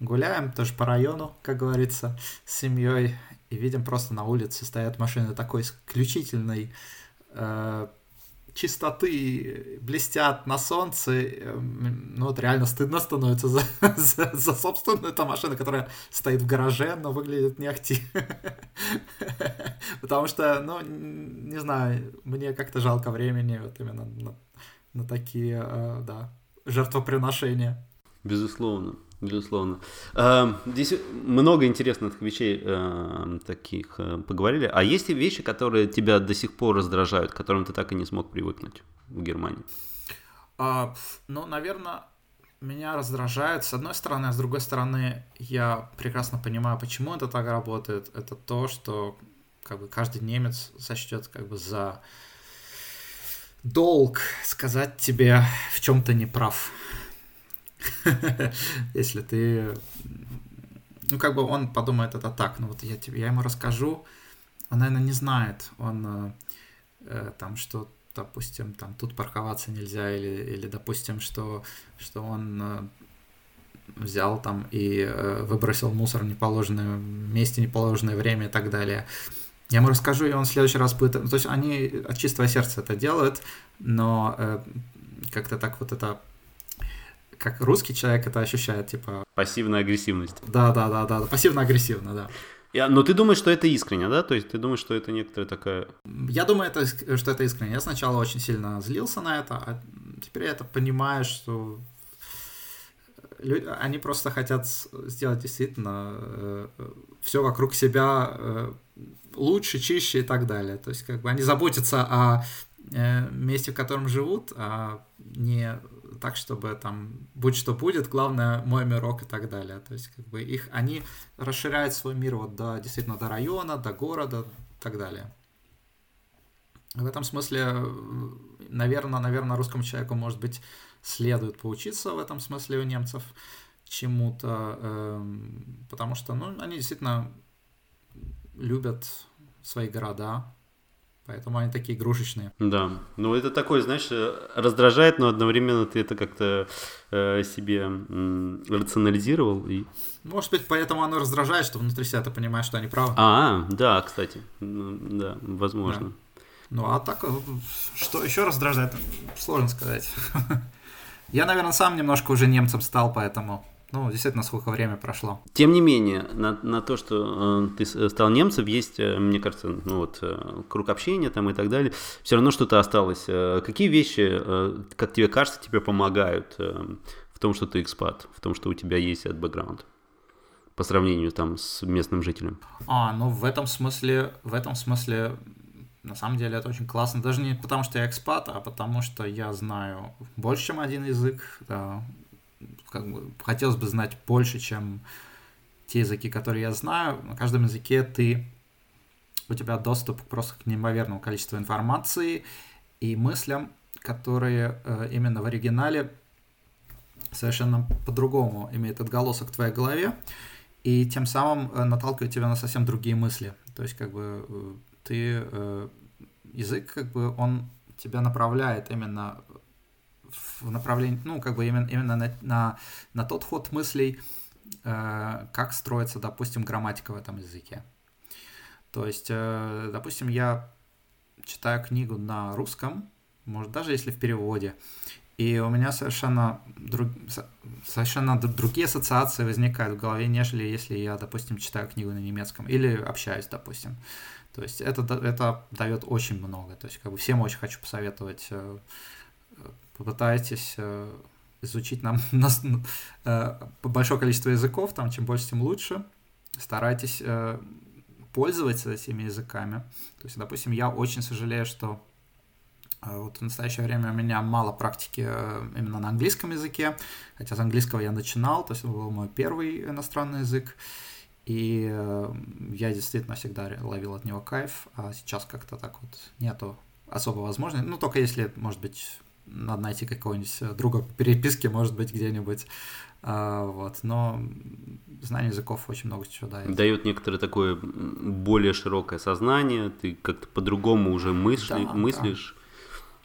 гуляем, тоже по району, как говорится, с семьей, и видим просто на улице стоят машины такой исключительной э, чистоты блестят на солнце, эм, ну вот реально стыдно становится за, за, за собственную эту машину, которая стоит в гараже, но выглядит не ахти. Потому что, ну, не знаю, мне как-то жалко времени вот именно на, на такие, э, да, жертвоприношения. Безусловно. Безусловно. Эм, здесь много интересных вещей эм, таких э, поговорили. А есть ли вещи, которые тебя до сих пор раздражают, к которым ты так и не смог привыкнуть в Германии? А, ну, наверное, меня раздражает с одной стороны, а с другой стороны, я прекрасно понимаю, почему это так работает. Это то, что как бы каждый немец сочтет как бы за долг сказать тебе в чем-то неправ. Если ты... Ну, как бы он подумает это так, ну вот я, тебе, я ему расскажу, он, наверное, не знает, он э, э, там, что, допустим, там тут парковаться нельзя, или, или допустим, что, что он э, взял там и э, выбросил мусор в неположенное месте, неположенное время и так далее. Я ему расскажу, и он в следующий раз будет... То есть они от чистого сердца это делают, но э, как-то так вот это как русский человек это ощущает, типа... Пассивная агрессивность. Да, да, да, да, пассивно-агрессивно, да. Я, но ты думаешь, что это искренне, да? То есть ты думаешь, что это некоторая такая... Я думаю, это, что это искренне. Я сначала очень сильно злился на это, а теперь я это понимаю, что люди, они просто хотят сделать действительно э, все вокруг себя э, лучше, чище и так далее. То есть как бы они заботятся о э, месте, в котором живут, а не так, чтобы там будь что будет, главное мой мирок и так далее. То есть как бы их, они расширяют свой мир вот до, действительно до района, до города и так далее. В этом смысле, наверное, наверное, русскому человеку, может быть, следует поучиться в этом смысле у немцев чему-то, э, потому что, ну, они действительно любят свои города, Поэтому они такие игрушечные. Да. Ну, это такое, знаешь, э, раздражает, но одновременно ты это как-то э, себе м, рационализировал. И... Может быть, поэтому оно раздражает, что внутри себя ты понимаешь, что они правы. А, да, кстати. Ну, да, возможно. Да. Ну, а так, э, что еще раздражает, сложно сказать. Я, наверное, сам немножко уже немцем стал, поэтому ну, действительно, сколько времени прошло. Тем не менее, на, на то, что э, ты стал немцем, есть, э, мне кажется, ну вот, э, круг общения там и так далее, все равно что-то осталось. Э, какие вещи, э, как тебе кажется, тебе помогают э, в том, что ты экспат, в том, что у тебя есть этот бэкграунд? по сравнению там с местным жителем. А, ну в этом смысле, в этом смысле, на самом деле это очень классно. Даже не потому, что я экспат, а потому, что я знаю больше, чем один язык. Да как бы хотелось бы знать больше, чем те языки, которые я знаю. На каждом языке ты у тебя доступ просто к неимоверному количеству информации и мыслям, которые э, именно в оригинале совершенно по-другому имеют отголосок в твоей голове, и тем самым э, наталкивают тебя на совсем другие мысли. То есть, как бы, э, ты э, язык, как бы, он тебя направляет именно в направлении, ну, как бы именно, именно на, на, на тот ход мыслей, э, как строится, допустим, грамматика в этом языке. То есть, э, допустим, я читаю книгу на русском, может, даже если в переводе, и у меня совершенно, друг, совершенно другие ассоциации возникают в голове, нежели если я, допустим, читаю книгу на немецком или общаюсь, допустим. То есть это, это дает очень много. То есть как бы всем очень хочу посоветовать э, попытайтесь э, изучить нам э, большое количество языков, там чем больше, тем лучше. Старайтесь э, пользоваться этими языками. То есть, допустим, я очень сожалею, что вот в настоящее время у меня мало практики именно на английском языке, хотя с английского я начинал, то есть это был мой первый иностранный язык, и я действительно всегда ловил от него кайф, а сейчас как-то так вот нету особо возможности, ну только если, может быть, надо найти какого-нибудь э, друга по переписке, может быть, где-нибудь. А, вот. Но знание языков очень много чего дает. Дает некоторое такое более широкое сознание, ты как-то по-другому уже мысли, да, мыслишь.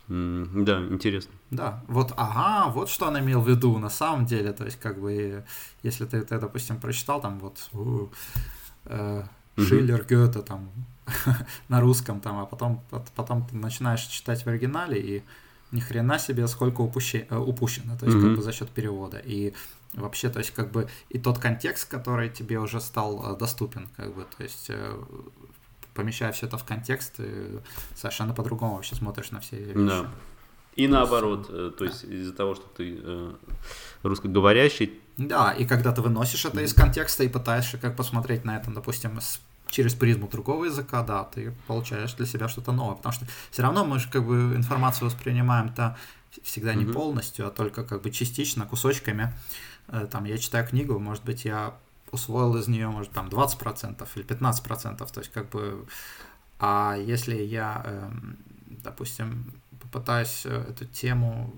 Да. да, интересно. Да, вот, ага, вот что он имел в виду на самом деле. То есть, как бы, если ты, ты допустим, прочитал там вот... Э, Шиллер, Гёте там на русском там, а потом, потом ты начинаешь читать в оригинале и ни хрена себе сколько упуще, э, упущено, то есть mm-hmm. как бы за счет перевода. И вообще, то есть как бы и тот контекст, который тебе уже стал э, доступен, как бы, то есть э, помещая все это в контекст, совершенно по-другому вообще смотришь на все вещи. Да. И наоборот, то есть из-за того, что ты русскоговорящий. Да, и когда ты выносишь это из контекста и пытаешься как посмотреть на это, допустим, с через призму другого языка, да, ты получаешь для себя что-то новое, потому что все равно мы же как бы информацию воспринимаем-то всегда не mm-hmm. полностью, а только как бы частично, кусочками. Э, там я читаю книгу, может быть, я усвоил из нее, может, там 20% или 15%, то есть как бы... А если я, эм, допустим, попытаюсь э, эту тему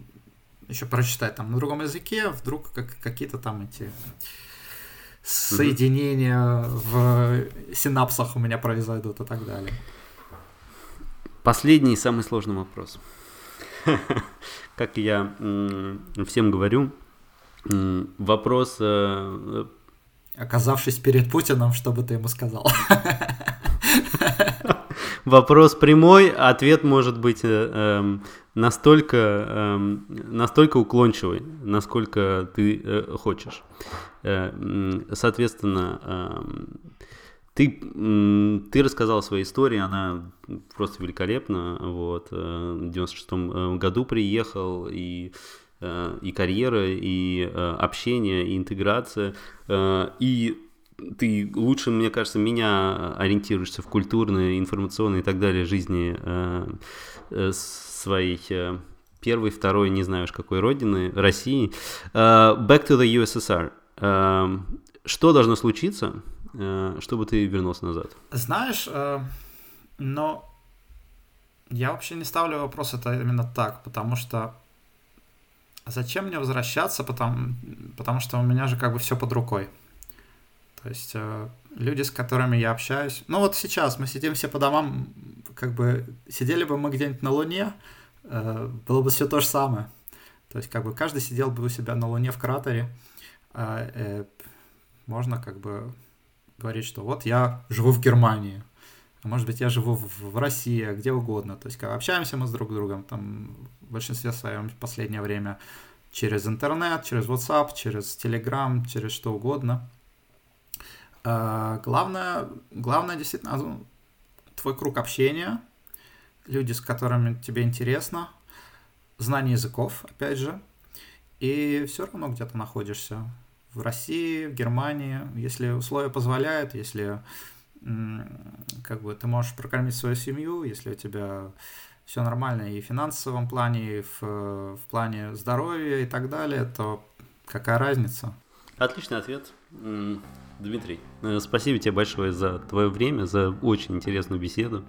еще прочитать там на другом языке, вдруг как, какие-то там эти соединения в синапсах у меня произойдут и так далее. Последний и самый сложный вопрос. Как я всем говорю, вопрос... Э, Оказавшись перед Путиным, что бы ты ему сказал? Вопрос прямой, ответ может быть э, эм, настолько, эм, настолько уклончивый, насколько ты э, хочешь. Э, соответственно, эм, ты, ты рассказал свою историю, она просто великолепна. Вот. Э, в 96 э, году приехал, и, и карьера, и общение, и интеграция. И ты лучше, мне кажется, меня ориентируешься в культурной, информационной и так далее жизни своей первой, второй, не знаю уж какой родины, России. Back to the USSR. Эм, что должно случиться, э, чтобы ты вернулся назад? Знаешь, э, но я вообще не ставлю вопрос это именно так, потому что зачем мне возвращаться, потому, потому что у меня же как бы все под рукой. То есть э, люди, с которыми я общаюсь, ну вот сейчас мы сидим все по домам, как бы сидели бы мы где-нибудь на Луне, было бы все то же самое. То есть как бы каждый сидел бы у себя на Луне в кратере, а, э, можно как бы говорить, что вот я живу в Германии, а может быть, я живу в, в России, где угодно. То есть, как общаемся мы с друг другом, там, в большинстве своем в последнее время через интернет, через WhatsApp, через Telegram, через что угодно. А, главное, главное действительно ну, твой круг общения, люди, с которыми тебе интересно, знание языков, опять же, и все равно где то находишься в России, в Германии, если условия позволяют, если как бы ты можешь прокормить свою семью, если у тебя все нормально и в финансовом плане, и в, в плане здоровья и так далее, то какая разница? Отличный ответ. Дмитрий, э, спасибо тебе большое за твое время, за очень интересную беседу,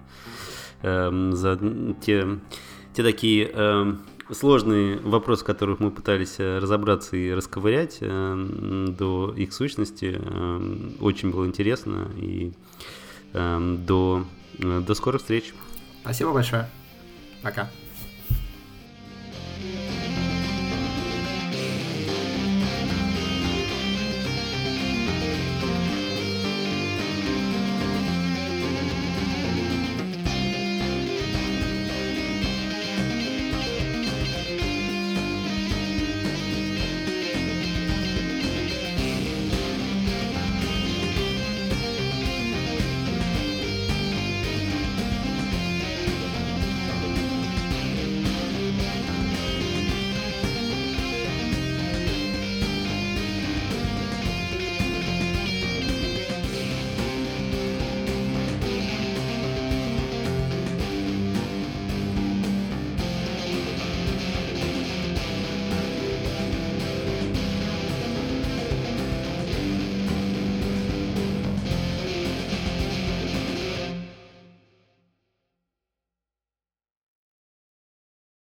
эм, за те, те такие эм, сложные вопросы, в которых мы пытались э, разобраться и расковырять э, до их сущности. Э, очень было интересно. И до, до скорых встреч. Спасибо большое. Пока.